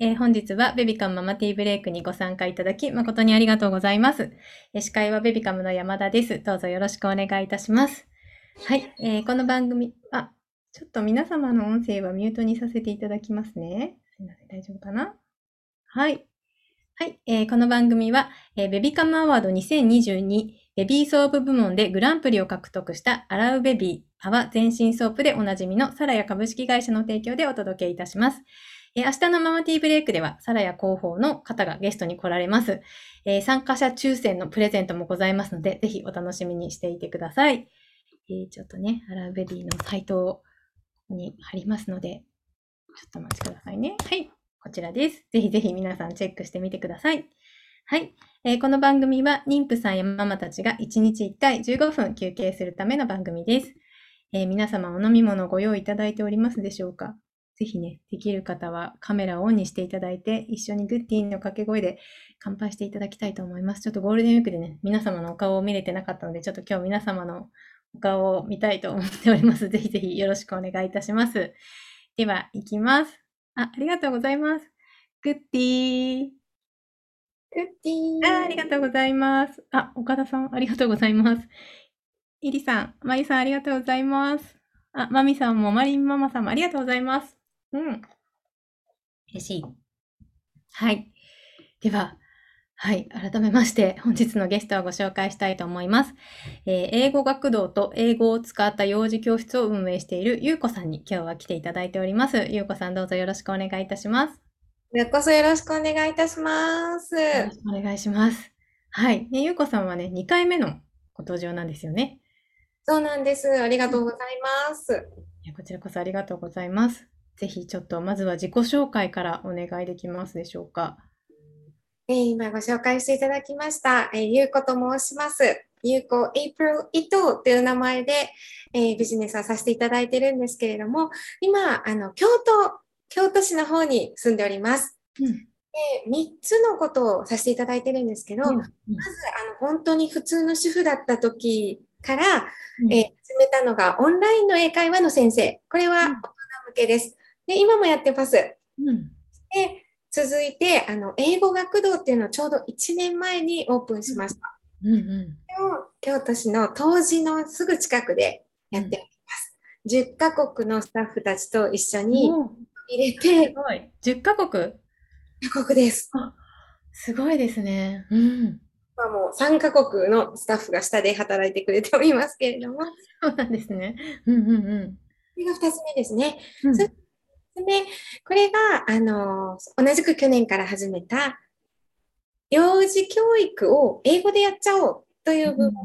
えー本日はベビカムママティーブレイクにご参加いただき誠にありがとうございます。司会はベビカムの山田です。どうぞよろしくお願いいたします。はい、えーこの番組、あ、ちょっと皆様の音声はミュートにさせていただきますね。すいません、大丈夫かな？はい。はい、えーこの番組は、えーベビカムアワード2022ベビーソープ部門でグランプリを獲得したアラウベビー泡全身ソープでおなじみのサラヤ株式会社の提供でお届けいたします。えー明日のママティーブレイクでは、サラヤ広報の方がゲストに来られます。えー参加者抽選のプレゼントもございますので、ぜひお楽しみにしていてください。えーちょっとね、アラウベビーのサイトに貼りますので、ちょっとお待ちくださいね。はい、こちらです。ぜひぜひ皆さんチェックしてみてください。はい、えーこの番組は妊婦さんやママたちが1日1回15分休憩するための番組です。えー皆様お飲み物ご用意いただいておりますでしょうか？ぜひね、できる方はカメラをオンにしていただいて、一緒にグッディーの掛け声で乾杯していただきたいと思います。ちょっとゴールデンウィークでね、皆様のお顔を見れてなかったので、ちょっと今日皆様のお顔を見たいと思っております。ぜひぜひよろしくお願いいたします。では、いきます。あ、ありがとうございます。グッディー。グッディあありがとうございます。あ、岡田さん、ありがとうございます。イリさん、マリさん、ありがとうございます。あ、マミさんも、マリンママさんもありがとうございます。うん。嬉しい。はい。では、はい。改めまして、本日のゲストをご紹介したいと思います。えー英語学童と英語を使った幼児教室を運営しているゆうこさんに今日は来ていただいております。ゆうこさん、どうぞよろしくお願いいたします。こちらこそよろしくお願いいたします。よろしくお願いします。はい。ねゆうこさんはね、2回目のご登場なんですよね。そうなんです。ありがとうございます。いやこちらこそありがとうございます。ぜひちょっとまずは自己紹介からお願いできますでしょうか。えー今ご紹介していただきました、えー、ゆうこと申します。ゆうこ April 伊藤という名前で、えービジネスをさせていただいてるんですけれども、今、あの、京都、京都市の方に住んでおります。うんで3つのことをさせていただいてるんですけど、うんまず、あの、本当に普通の主婦だった時から、うんえー始めたのが、オンラインの英会話の先生。これは大うん人向けです。で、今もやってます。で、うん続いて、あの、英語学童っていうのをちょうど1年前にオープンしました。うんうん京都市の東寺のすぐ近くでやっております。10カ国のスタッフたちと一緒に入れすて、ごい。10カ国？カ国です。すごいですね。うん。まあもう3カ国のスタッフが下で働いてくれておりますけれども、こそうなんですね。うんうんうれが2つ目ですね。ん。うんそで、これが、あの、同じく去年から始めた、幼児教育を英語でやっちゃおうという部分を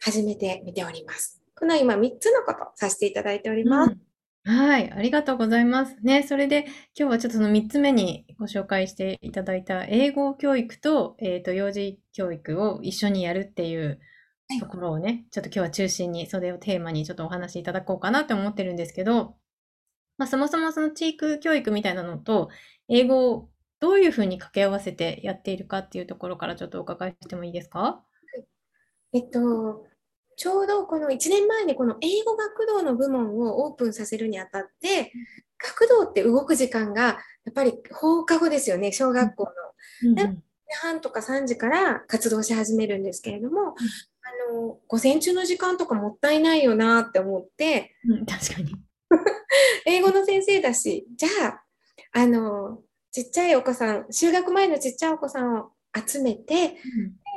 始めてみております。この今3つのことをさせていただいております。うんはい、ありがとうございます。ね、それで今日はちょっとその3つ目にご紹介していただいた英語教育と,、えーと幼児教育を一緒にやるっていうはいところをね、ちょっと今日は中心にそれをテーマにちょっとお話しいただこうかなって思ってるんですけど、まあ、そもそもその地域教育みたいなのと英語をどういうふうに掛け合わせてやっているかっていうところからちょっとお伺いしてもいいですか？えっと、ちょうどこの1年前にこの英語学童の部門をオープンさせるにあたって、学童って動く時間がやっぱり放課後ですよね、小学校の。うんで半とか3時から活動し始めるんですけれども、あの、午前中の時間とかもったいないよなって思って、うんうん確かに。英語の先生だし、じゃあ、あの、ちっちゃいお子さん、就学前のちっちゃいお子さんを集めて、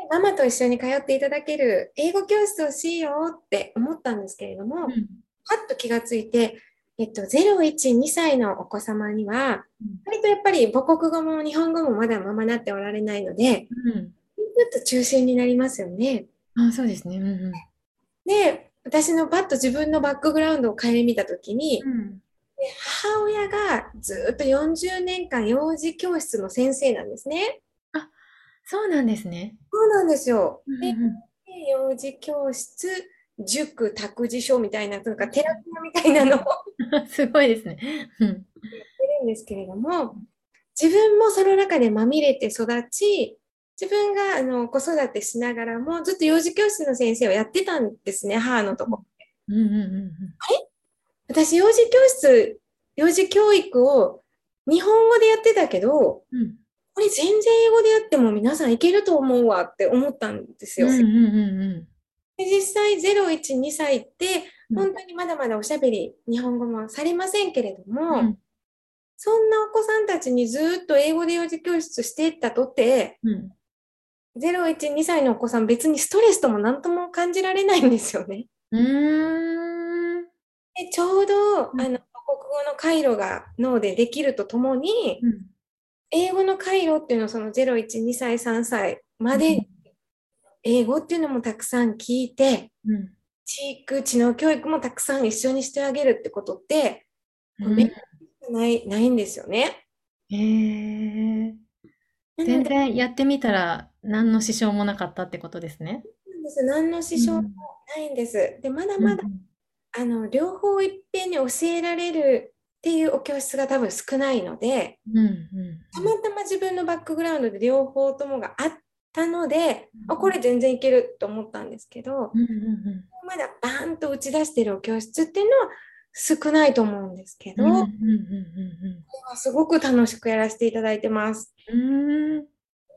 ママと一緒に通っていただける英語教室をしようって思ったんですけれども、うん。うんパッと気がついて、えっと、0、1、2歳のお子様には、うん。割とやっぱり母国語も日本語もまだままなっておられないので、うん。インプット中心になりますよね。あ、そうですね。うんうん。で、私のパッと自分のバックグラウンドを顧みたときに、うん母親がずっと40年間幼児教室の先生なんですね。そうなんですね。そうなんですよ。で、うんうん幼児教室、塾、託児所みたいな、なんかテラピアみたいなのをう んすごいですね。うんるんですけれども、自分もその中でまみれて育ち、自分があの子育てしながらもずっと幼児教室の先生をやってたんですね、母のとこ。うんうんうん私、幼児教室、幼児教育を日本語でやってたけど、うん。これ全然英語でやっても皆さんいけると思うわって思ったんですよ。うんうんうんで実際0、1、2歳ってうん本当にまだまだおしゃべり、日本語もされませんけれども、うん。そんなお子さんたちにずっと英語で幼児教室していったとって、うん。0、1、2歳のお子さん別にストレスとも何とも感じられないんですよね。うーん。でちょうど、うんあの、母国語の回路が脳でできるとともに、うん。英語の回路っていうのをその0、1、2歳、3歳までうん英語っていうのもたくさん聞いて、うん。知育、知能教育もたくさん一緒にしてあげるってことって、うんめない、ないんですよね。へえ。なので、全 然やってみたら何の支障もなかったってことですね。なんです。何の支障もないんです。で、まだまだ、あの、両方いっぺんに教えられるっていうお教室が多分少ないので、うんうんたまたま自分のバックグラウンドで両方ともがあったので、うんあ、これ全然いけると思ったんですけど、うんうん。まだバーンと打ち出してるお教室っていうのは少ないと思うんですけど、うんうんうんすごく楽しくやらせていただいてます。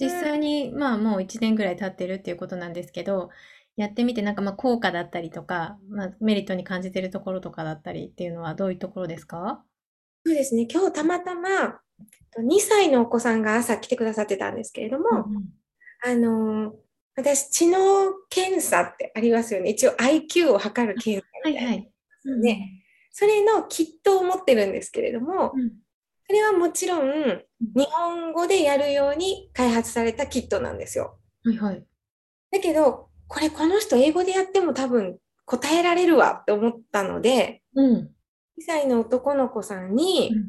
実際にまあもう1年ぐらい経ってるっていうことなんですけど、やってみてなんかまあ効果だったりとか、まあ、メリットに感じてるところとかだったりっていうのはどういうところですか？そうですね、今日たまたま2歳のお子さんが朝来てくださってたんですけれども、あのー私、知能検査ってありますよね。一応 IQ を測る検査みたいな。はいはい。うんねそれのキットを持ってるんですけれども、うんそれはもちろん日本語でやるように開発されたキットなんですよ。はいはい。だけど、これこの人英語でやっても多分答えられるわって思ったので、うん。2歳の男の子さんに、うん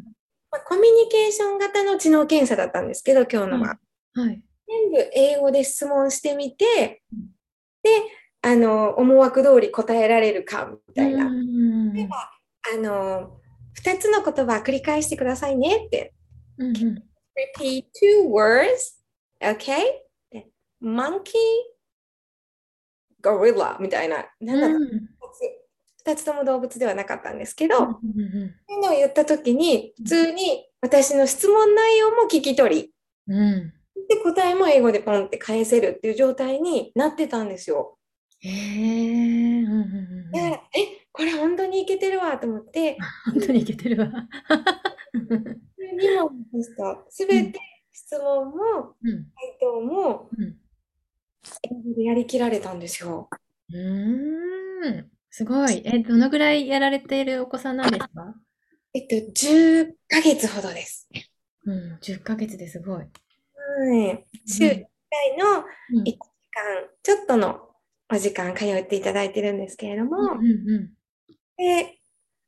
まあコミュニケーション型の知能検査だったんですけど、今日のは。はい。全部英語で質問してみてうん、で、あの、思惑通り答えられるか、みたいな。うんではあの、2つの言葉繰り返してくださいねって。うんうん。Repeat two words, okay? で monkey, gorilla みたいな。なんだろう、2つ。とも動物ではなかったんですけど、うんうんそういうのを言ったときに、普通に私の質問内容も聞き取り、うん。うんで、答えも英語でポンって返せるっていう状態になってたんですよ。へえ、うんうんうんだから、え、これ本当にいけてるわと思って、本当にいけてるわ。2問でした。すべて質問もうん回答もやりきられたんですよ。うーん、すごい。え、どのぐらいやられているお子さんなんですか？えっと、10ヶ月ほどです。うん、10ヶ月ですごい。はい。週1回のうん1時間ちょっとのお時間通っていただいてるんですけれどうんも、うんで、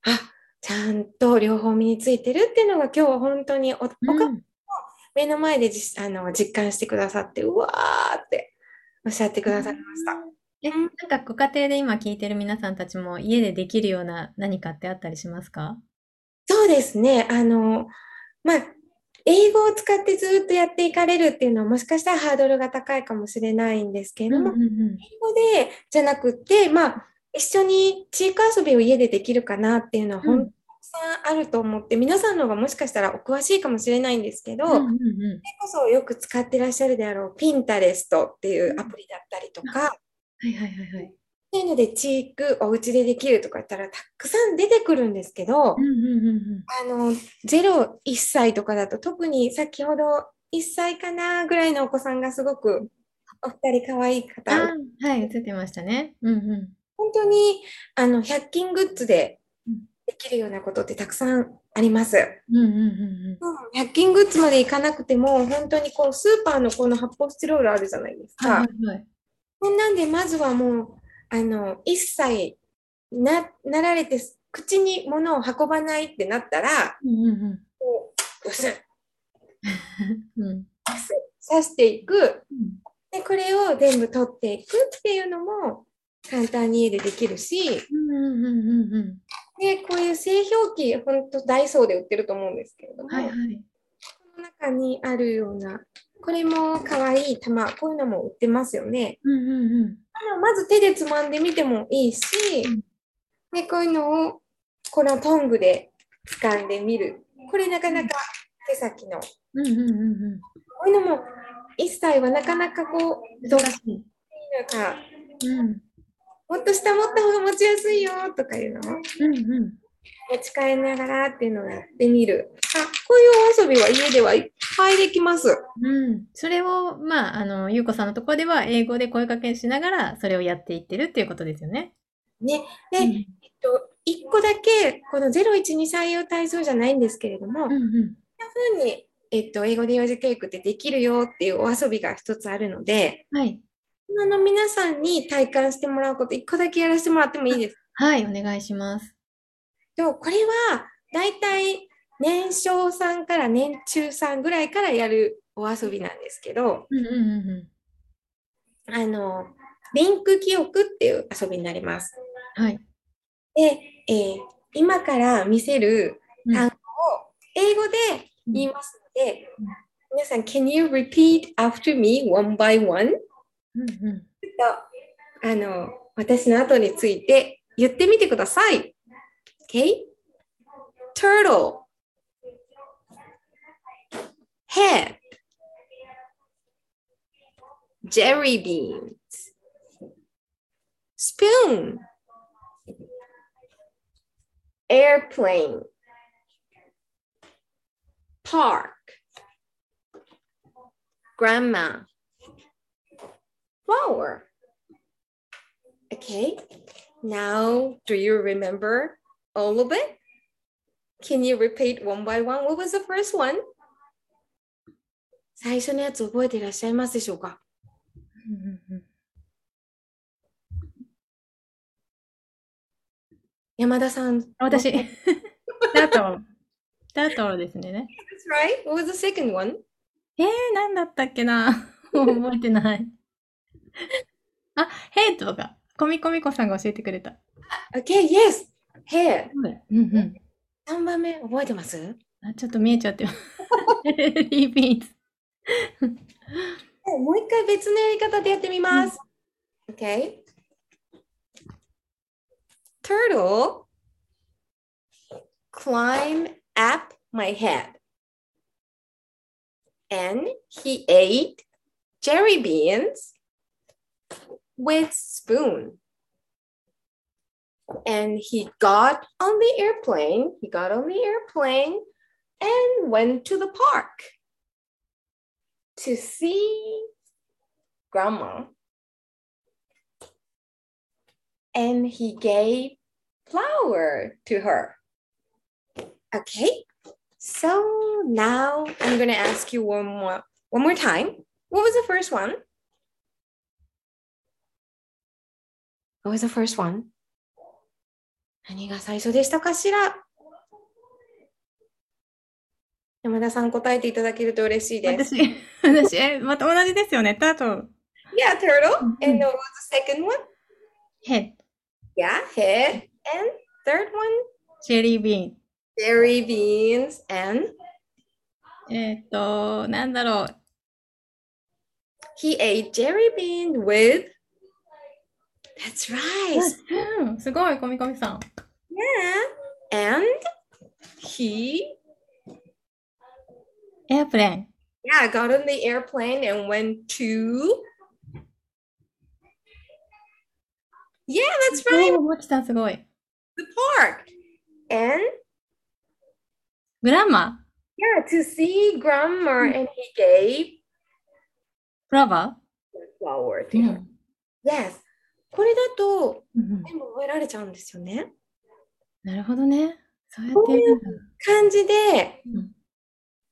あ、ちゃんと両方身についてるっていうのが今日本当にお、おかうん目の前で実あの実感してくださって、うわーっておっしゃってくださいました。え、なんかご家庭で今聞いてる皆さんたちも家でできるような何かってあったりしますか？そうですね。あの、まあ、英語を使ってずっとやっていかれるっていうのはもしかしたらハードルが高いかもしれないんですけれども、うんうんうん英語でじゃなくって、まあ、一緒に地域遊びを家でできるかなっていうのはうん本当にたくさんあると思って、皆さんの方がもしかしたらお詳しいかもしれないんですけど、うんうんうんそれこそよく使ってらっしゃるであろう、ピンタレストっていうアプリだったりとか、はいはいはいはい。そういうので、地域お家でできるとか言ったらたくさん出てくるんですけど、うんうんうんうんあの、0、1歳とかだと特に先ほど1歳かなぐらいのお子さんがすごくお二人可愛い方、はい、映ってましたね。うんうん。本当にあの100均グッズでうんできるようなことってたくさんあります。うんうんうん100均グッズまでいかなくても、本当にこうスーパーのこの発泡スチロールあるじゃないですか。こんなんで、まずはもう、あの、1歳な、なられて、口に物を運ばないってなったら、うんうんこう、うすっ、うん。うん刺していく。うんで、これを全部取っていくっていうのも簡単に家でできるし、うんうんうんうんうん。で、こういう製氷機、本当ダイソーで売ってると思うんですけれども、はいはい。この中にあるような、これも可愛い玉、こういうのも売ってますよね。うんうんうん。まず手でつまんでみてもいいし、うんでこういうのをこのトングで掴んでみる。これなかなか手先の。こうんうんうんうん。ういうのも一切はなかなかこう、どう難しい。なんか、うん。もっと下持った方が持ちやすいよとかいうの？をうんうん。持ち帰りながらっていうのをやってみる。あ、こういうお遊びは家ではいっぱいできます。うん。それを、まあ、あの、ゆうこさんのところでは、英語で声かけしながら、それをやっていってるっていうことですよね。ね。で、うんえっと、一個だけ、この01に採用体操じゃないんですけれども、うんうん。ふうに、えっと、英語で幼児教育ってできるよっていうお遊びが一つあるので、はい。あの皆さんに体感してもらうこと、一個だけやらせてもらってもいいですか？はい、お願いします。とこれは、だいたい年少さんから年中さんぐらいからやるお遊びなんですけど、うんうんうんうあの、リンク記憶っていう遊びになります。ん。はい。で、えー今から見せるうん単語を英語で言いますので、うん皆さん、Can you repeat after me one by one? うんうん。あの、私の後について言ってみてください。Okay? Turtle. Head. Jelly beans. Spoon. Airplane. Park. Grandma. Flower. Okay, now do you remember all of it? Can you repeat one by one? What was the first one? 最初のやつ覚えていらっしゃいますでしょうか山田さん。私、タートル。タートルですね。That's right. What was the second one? えー、なんだったっけな覚えてない。あ、ヘイトが、コミコミコさんが教えてくれた。Okay, yes. Hair. うんうん。3番目覚えてます？あ、ちょっと見えちゃってます。リービーズ。もう一回別のやり方でやってみます。Okay. Turtle climbed up my head. And he ate jelly beans with spoon. And he got on the airplane. He got on the airplane and went to the park to see grandma. And he gave flower to her. Okay. So now I'm gonna ask you one more one more time. What was the first one? What was the first one? 何が最初でしたかしら山田さん答えていただけると嬉しいです。私、私、え、また同じですよね。タートル。Yeah, turtle. Mhm. And what was the second one? ヘッド、Yeah, head. And third one? チェリービ Berry beans and。えーっと、なんだろう。he ate jelly bean with that's right. うん、すごい、コミコミさん。 Yeah. And he エアプレーン。 yeah got on the airplane and went to Yeah, that's right. おーもちさんすごい。 The park. And グランマ yeah, to see grandma and he gave フラワ flower ー to her. Yes. これだとうん全部覚えられちゃうんですよね。なるほどね。そうやってやるんだ。感じで、うん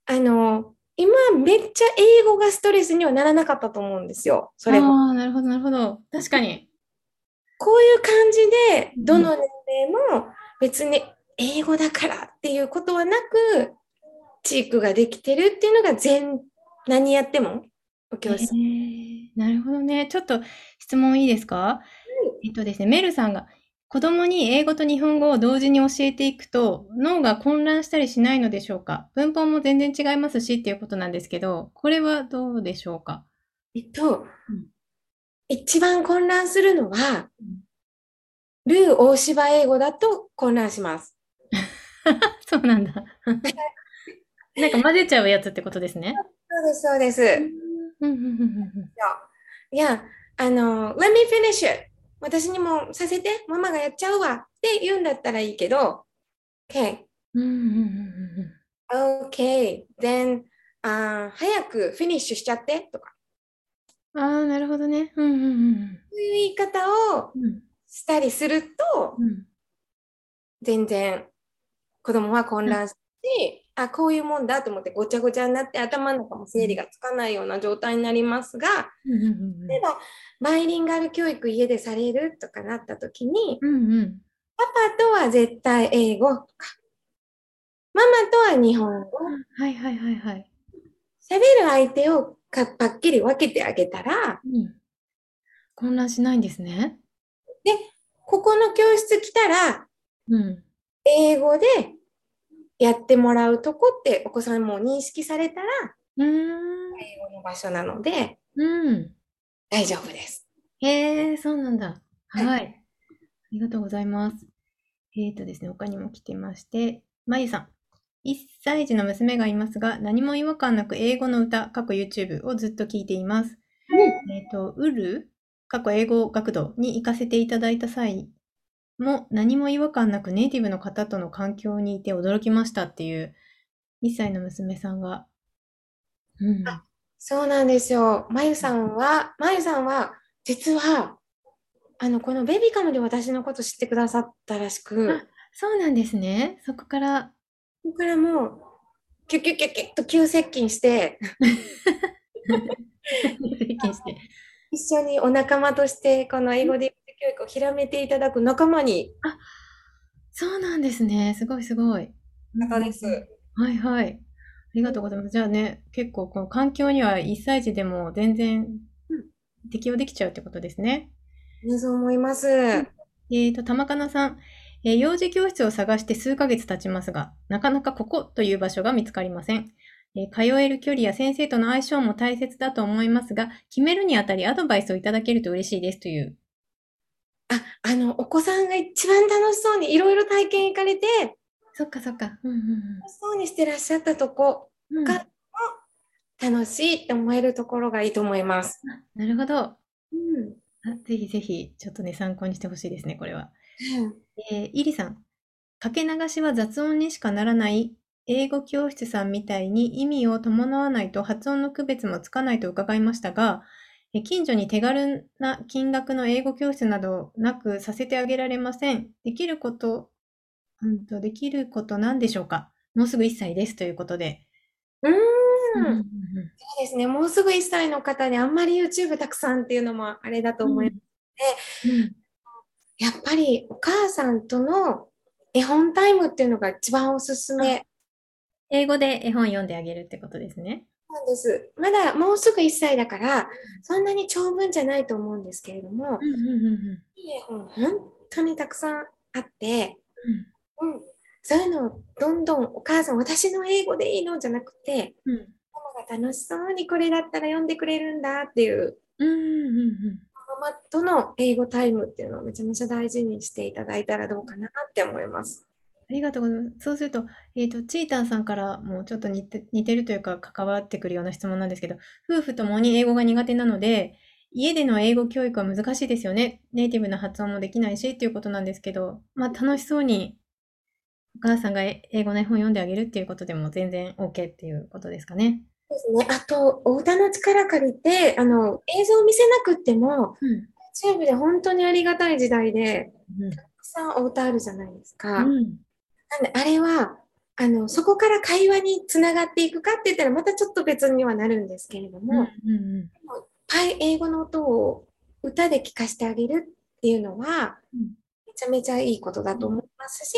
あの、今めっちゃ英語がストレスにはならなかったと思うんですよ。それも。ああ、なるほど、なるほど。確かに。こういう感じで、うんどの年齢も別に英語だからっていうことはなく、チークができてるっていうのが全、何やってもお教室。えーなるほどね。ちょっと質問いいですか？えっとですね、メルさんが子供に英語と日本語を同時に教えていくと脳が混乱したりしないのでしょうか？文法も全然違いますしっていうことなんですけど、これはどうでしょうか？えっと、うん一番混乱するのはうん、ルー大芝英語だと混乱します。そうなんだ。なんか混ぜちゃうやつってことですね。そうです、そうです。いや、あの、let me finish it. 私にもさせて、ママがやっちゃうわって言うんだったらいいけど、OK, うんうんうんうん OK, then, あー早くフィニッシュしちゃってとか、うん。ああ、なるほどね。うんうんうんそういう言い方をうんしたりすると、うん。全然子供は混乱し、あ、こういうもんだと思ってごちゃごちゃになって頭の中も整理がつかないような状態になりますが、例えばバイリンガル教育家でされるとかなった時に、うんうん。パパとは絶対英語とか、ママとは日本語、はいはいはいはい。喋る相手をかパッキリ分けてあげたら、うん。混乱しないんですね。ここの教室来たら、うん。英語でやってもらうとこってお子さんも認識されたら、うーん。英語の場所なのでうん。大丈夫です。へえ、そうなんだ。はいはい。ありがとうございます。えっとですね、他にも来てまして、まゆさん。1歳児の娘がいますが、何も違和感なく英語の歌、過去 YouTube をずっと聞いています。えっと、ウル、過去英語学童に行かせていただいた際も、何も違和感なくネイティブの方との環境にいて驚きましたっていう、1歳の娘さんが。うん。あそうなんですよ。まゆさんは、まゆさんは、実は、あの、このベビカムで私のこと知ってくださったらしく、あそうなんですね。そこから、ここからもう、キュッキュッキュッキュッと急接近して、接近して。一緒にお仲間として、この英語で教育を広めていただく仲間にそうなんですね。すごいすごい。方です。はいはい。ありがとうございます。じゃあね、結構この環境には1歳児でも全然適応できちゃうってことですね。そう思います。えーと、玉かなさん、えー幼児教室を探して数ヶ月経ちますが、なかなかここという場所が見つかりません。えー通える距離や先生との相性も大切だと思いますが、決めるにあたりアドバイスをいただけると嬉しいですという。あ、あの、お子さんが一番楽しそうにいろいろ体験行かれて、そっかそっか。うんうん楽しそうにしてらっしゃったとこ、うん。が楽しいって思えるところがいいと思います。なるほど。うん。あぜひぜひ、ちょっとね、参考にしてほしいですね、これは。うんえー、イリさん。かけ流しは雑音にしかならない英語教室さんみたいに意味を伴わないと発音の区別もつかないと伺いましたが、え近所に手軽な金額の英語教室などなくさせてあげられません。できること、うんと、できることなんでしょうか？もうすぐ1歳ですということで。うーん。うんうんそうですね。もうすぐ1歳の方にあんまり YouTube たくさんっていうのもあれだと思います。うんやっぱりお母さんとの絵本タイムっていうのが一番おすすめ英語で絵本読んであげるってことですね。なんです。まだもうすぐ1歳だから、そんなに長文じゃないと思うんですけれども、うんうんうんうんいい絵本本当にたくさんあって、うんうん、そういうのをどんどんお母さん、私の英語でいいのじゃなくて、うんママが楽しそうにこれだったら読んでくれるんだっていう、うんうんうんママとの英語タイムっていうのをめちゃめちゃ大事にしていただいたらどうかなって思います。ありがとうございます。そうすると、えっと、チーターさんからもちょっと似て、似てるというか関わってくるような質問なんですけど、夫婦ともに英語が苦手なので、家での英語教育は難しいですよね。ネイティブな発音もできないしっていうことなんですけど、まあ楽しそうにお母さんが英語の絵本読んであげるっていうことでも全然 OK っていうことですかね。ですね。あと、お歌の力借りて、あの、映像を見せなくっても、うん。YouTube で本当にありがたい時代で、うんたくさんお歌あるじゃないですか。うん。なんで、あれは、あの、そこから会話につながっていくかって言ったら、またちょっと別にはなるんですけれどうん。も、うん。パイ英語の音を歌で聞かせてあげるっていうのは、うんめちゃめちゃいいことだと思いますし、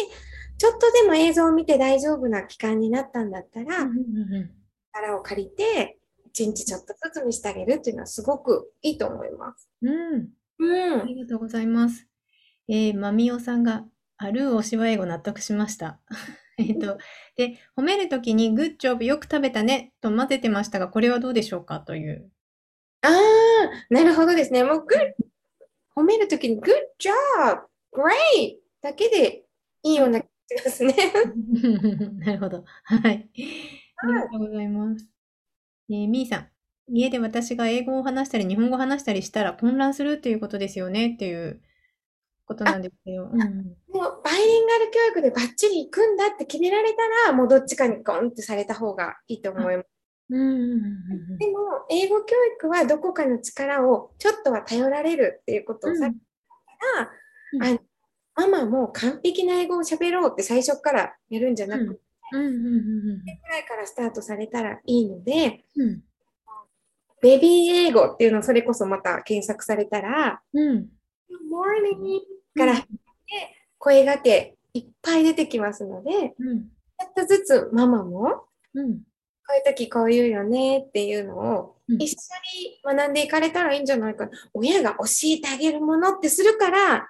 ちょっとでも映像を見て大丈夫な期間になったんだったら、うんうんうん力を借りて、一日ちょっとずつ見せてあげるっていうのはすごくいいと思います。うん。うんあ。りがとうございます。えー、まみおさんが、ある推しは英語納得しました。えっと、で、褒めるときに、グッジョブよく食べたねと混ぜてましたが、これはどうでしょうか？という。ああ、なるほどですね。もう、グッ、褒めるときに、good job, great だけでいいような気がしますね。なるほど。はい。ありがとうございます。えー、みーさん。家で私が英語を話したり、日本語を話したりしたら混乱するっていうことですよね？っていうことなんですけど。うん。うん、もうバイリンガル教育でバッチリ行くんだって決められたら、もうどっちかにゴンってされた方がいいと思います。うでも、英語教育はどこかの力をちょっとは頼られるっていうことをされたら、ママも完璧な英語を喋ろうって最初からやるんじゃなくて、うんうんうんうん。ぐらいからスタートされたらいいので、うん。ベビー英語っていうのをそれこそまた検索されたら、うん。Good morning から声がけいっぱい出てきますので、うんちょっとずつママもうんこういう時こう言うよねっていうのをうん一緒に学んでいかれたらいいんじゃないかな。親が教えてあげるものってするから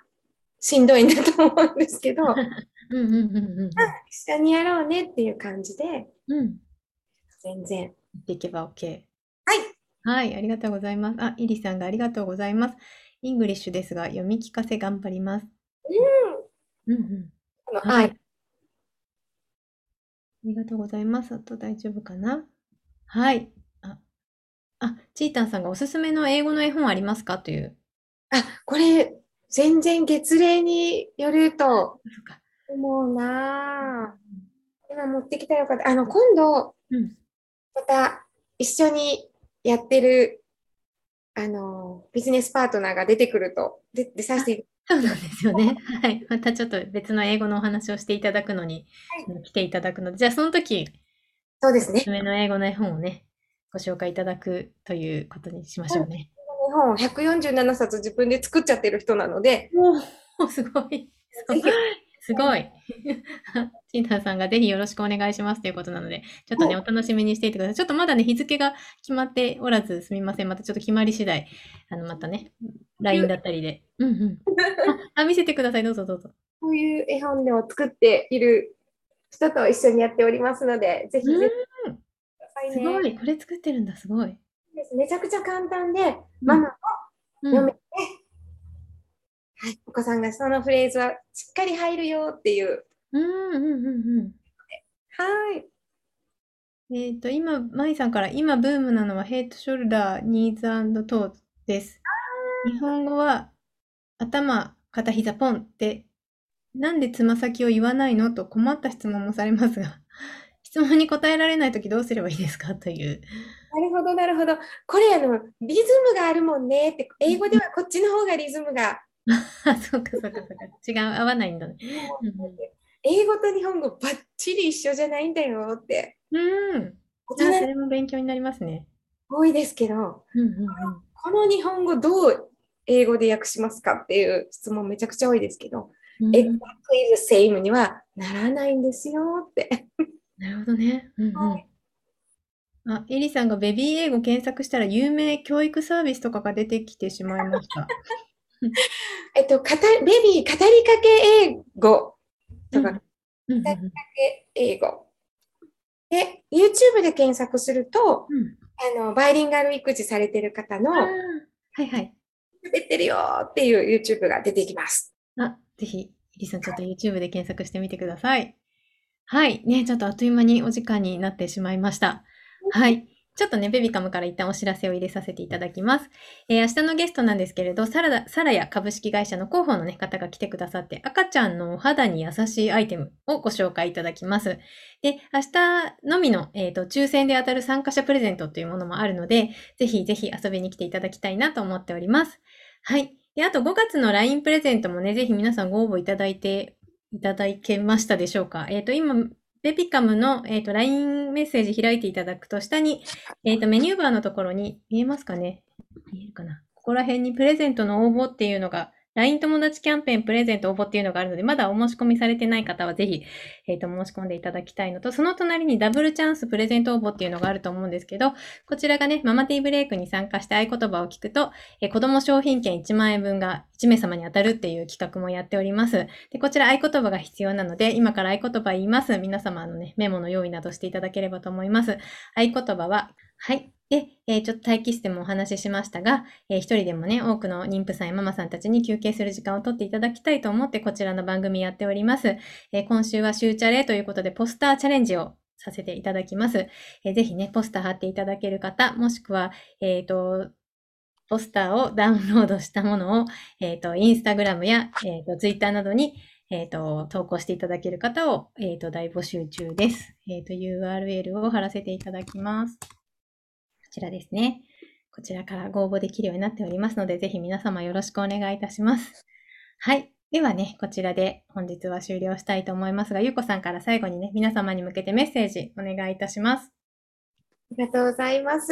しんどいんだと思うんですけど、うんうんうんうん一緒にやろうねっていう感じでうん全然。やっていけば OK。はい。はい、ありがとうございます。あ、イリさんがありがとうございます。イングリッシュですが、読み聞かせ頑張ります。うんうん。あのははいい。ありがとうございます。あと大丈夫かな？はい。あ、あ、チータンさんがおすすめの英語の絵本ありますか？という。あ、これ全然月齢によると。思うなぁ。今持ってきたらよかった。あの、今度、うん。また一緒にやってる、あの、ビジネスパートナーが出てくると、で出させて、そうなんですよね。はい。またちょっと別の英語のお話をしていただくのに、あの来ていただくので、じゃあその時、そうですね。おすすめの英語の絵本をね、ご紹介いただくということにしましょうね。日本147冊自分で作っちゃってる人なので、おお、すごい。すごい。チンタンさんがぜひよろしくお願いしますということなので、ちょっとね、お楽しみにしていてください。ちょっとまだね、日付が決まっておらず、すみません。またちょっと決まり次第、あの、またね、LINE だったりで。うんうん。あ、あ見せてください。どうぞどうぞ。こういう絵本を作っている人と一緒にやっておりますので、ぜひぜひね。すごい。これ作ってるんだ。すごい。ですめちゃくちゃ簡単で、ママもうん読めて、はい、お子さんがそのフレーズはしっかり入るよっていう。うんうんうんうん。はい。えっ、と、今、マイさんから、今ブームなのはヘッド、ショルダー、ニーズトーです。日本語は頭、肩、膝、ポンって、なんでつま先を言わないのと困った質問もされますが、質問に答えられないときどうすればいいですかという。なるほど、なるほど。これ、あの、リズムがあるもんねって、英語ではこっちの方がリズムが、あ、そうかそうかそうか。違う、合わないんだね。英語と日本語ばっちり一緒じゃないんだよって、うん。うん。大あ、そ人れも勉強になりますね。多いですけど、うんうんこの日本語どう英語で訳しますかっていう質問めちゃくちゃ多いですけど、うん。exactly the same にはならないんですよって。なるほどね。うんはうん。あ、エリさんがベビー英語検索したら有名教育サービスとかが出てきてしまいました。えっと、かたベビー語りかけ英語とか、語うんうんりかけ英語。で、YouTube で検索すると、うんあの、バイリンガル育児されてる方の、はいはい。出てるよーっていう YouTube が出てきます。あ、ぜひ、エリさんちょっと YouTube で検索してみてください。はい。ね、ちょっとあっという間にお時間になってしまいました。はい。ちょっとね、ベビカムから一旦お知らせを入れさせていただきます。えー明日のゲストなんですけれど、サラダ、サラヤ株式会社の広報の、ね、方が来てくださって、赤ちゃんのお肌に優しいアイテムをご紹介いただきます。で、明日のみの、えーと抽選で当たる参加者プレゼントというものもあるので、ぜひぜひ遊びに来ていただきたいなと思っております。はい。で、あと5月の LINE プレゼントもね、ぜひ皆さんご応募いただいて、いただけましたでしょうか？えっ、と、今、ベビカムの、えー、と LINE メッセージ開いていただくと、下に、えー、とメニューバーのところに、見えますかね。見えるかな。ここら辺にプレゼントの応募っていうのが、LINE 友達キャンペーンプレゼント応募っていうのがあるので、まだお申し込みされてない方はぜひ、えー、と申し込んでいただきたいのと、その隣にダブルチャンスプレゼント応募っていうのがあると思うんですけど、こちらがね、ママティーブレイクに参加して合言葉を聞くと、えー子供商品券1万円分が1名様に当たるっていう企画もやっております。で、こちら合言葉が必要なので、今から合言葉言います。皆様のね、メモの用意などしていただければと思います。合言葉は、はい。で、えーちょっと待機室でもお話ししましたが、えー一人でもね、多くの妊婦さんやママさんたちに休憩する時間を取っていただきたいと思って、こちらの番組やっております。えー今週は週チャレということで、ポスターチャレンジをさせていただきます。えーぜひね、ポスター貼っていただける方、もしくは、えっ、と、ポスターをダウンロードしたものを、えっ、と、インスタグラムや、えっ、と、ツイッターなどに、えっ、と、投稿していただける方を、えっ、と、大募集中です。えっ、と、URL を貼らせていただきます。こちらですね。こちらからご応募できるようになっておりますので、ぜひ皆様よろしくお願いいたします。はい。ではね、こちらで本日は終了したいと思いますが、ゆうこさんから最後にね、皆様に向けてメッセージお願いいたします。ありがとうございます。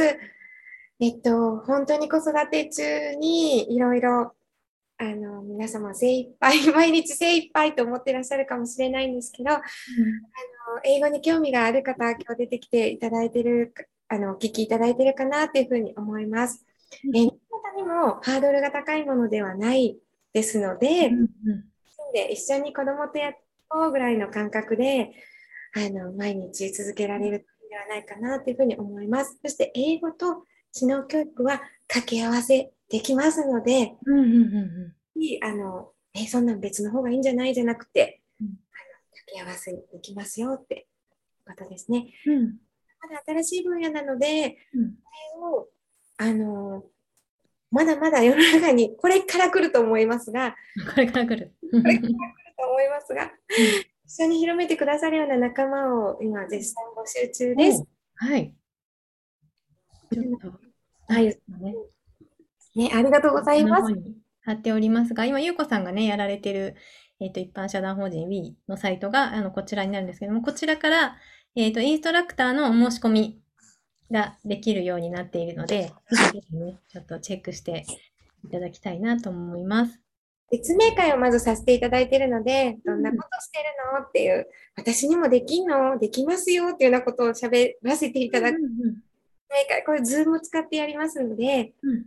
えっと、本当に子育て中にいろいろ、あの、皆様精一杯、毎日精一杯と思っていらっしゃるかもしれないんですけど、あの英語に興味がある方、今日出てきていただいてる、あの、お聞きいただいてるかなというふうに思います。うんえー、方にもハードルが高いものではないですので、うんうんで一緒に子供とやろうぐらいの感覚で、あの、毎日続けられるのではないかなというふうに思います。そして、英語と知能教育は掛け合わせできますので、うんうんあの、え、そんなん別の方がいいんじゃないじゃなくて、うんあの掛け合わせできますよってことですね。うんうんまだ新しい分野なので、うんこれを、あの、まだまだ世の中にこれから来ると思いますが、これから来る。れから来ると思いますが、一緒に広めてくださるような仲間を今絶賛募集中です。はい。ちょっと、はい。ね、ね、ありがとうございます。貼っておりますが、今、ゆうこさんがね、やられてる、えっ、と、一般社団法人 WE のサイトが、あの、こちらになるんですけども、こちらから、えっ、と、インストラクターのお申し込みができるようになっているので、ちょっとチェックしていただきたいなと思います。説明会をまずさせていただいているので、どんなことしてるのっていう、私にもできんの？できますよっていうようなことを喋らせていただく。うんうん説明会、これ、ズームを使ってやりますので、うん。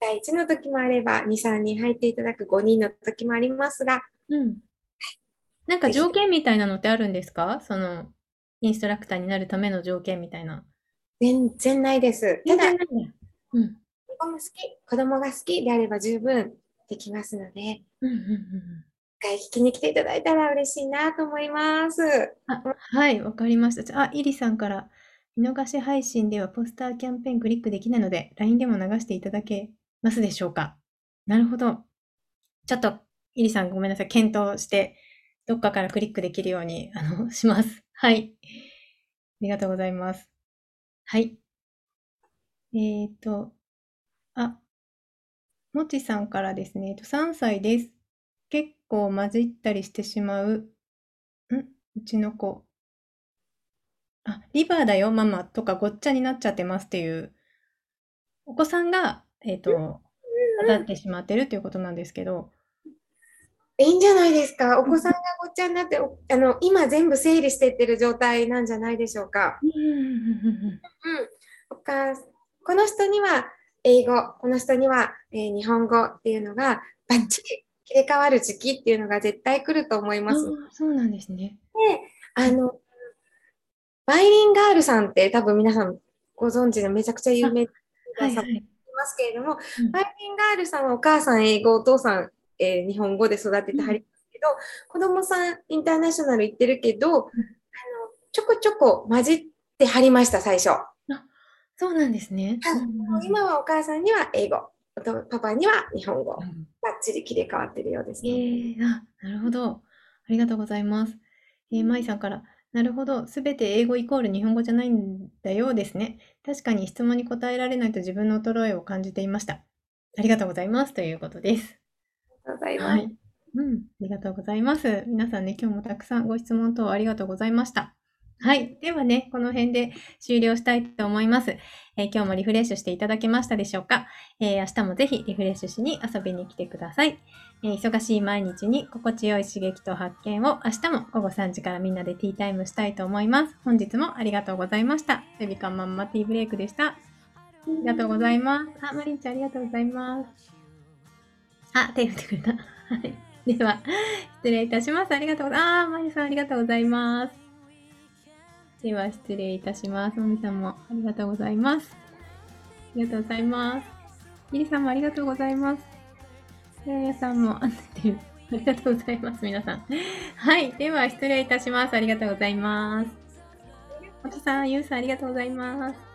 第1の時もあれば、2、3人入っていただく。5人の時もありますが、うん。なんか条件みたいなのってあるんですか？その、インストラクターになるための条件みたいな。全然ないです。ただ、うん。子供好き、子供が好きであれば十分できますので、うんうんうんうん。一回聞きに来ていただいたら嬉しいなと思います。あ、はい、わかりました。じゃあ、あイリさんから、見逃し配信ではポスターキャンペーンクリックできないので、LINE でも流していただけますでしょうか？なるほど。ちょっと、イリさんごめんなさい。検討して、どっかからクリックできるように、あの、します。はい。ありがとうございます。はい。えーと、あ、もちさんからですね、えっと3歳です。結構混じったりしてしまう、ん？うちの子。あ、リバーだよ、ママとかごっちゃになっちゃってますっていう、お子さんが、えっと、混ざってしまってるということなんですけど、いいんじゃないですか？お子さんがごっちゃになって、おあの、今全部整理していってる状態なんじゃないでしょうか？うんうんうんこの人には英語、この人には、えー日本語っていうのがバッチリ切り替わる時期っていうのが絶対来ると思います。そうなんですね。あの、バイリンガールさんって多分皆さんご存知のめちゃくちゃ有名な方いはいはい。ますけれども、うんバイリンガールさんはお母さん英語、お父さん、えー日本語で育ててはりますけど、子供さんインターナショナル行ってるけど、あのちょこちょこ混じってはりました、最初。そうなんですね。今はお母さんには英語、パパには日本語。うんバッチリ切り替わってるようですえね。ー、あ、なるほど。ありがとうございます。えー、舞さんから、なるほど。すべて英語イコール日本語じゃないんだようですね。確かに質問に答えられないと自分の衰えを感じていました。ありがとうございます。ということです。とうございます。はい。うん、ありがとうございます。皆さんね、今日もたくさんご質問等ありがとうございました。はい。ではね、この辺で終了したいと思います。えー今日もリフレッシュしていただけましたでしょうか、えー明日もぜひリフレッシュしに遊びに来てください。えー忙しい毎日に心地よい刺激と発見を明日も午後3時からみんなでティータイムしたいと思います。本日もありがとうございました。ベビカンマンマティーブレイクでした。ありがとうございます。あ、マリンちゃんありがとうございます。あ、手振ってくれた。はい。では、失礼いたします。ありがとうございます。あー、マリさんありがとうございます。では、失礼いたします。もみさんもありがとうございます。ありがとうございます。ゆりさんもありがとうございます。ややさんも、あ。りがとうございます、皆さん。はい。では、失礼いたします。ありがとうございます。ありがとさん、ゆうさん、ありがとうございます。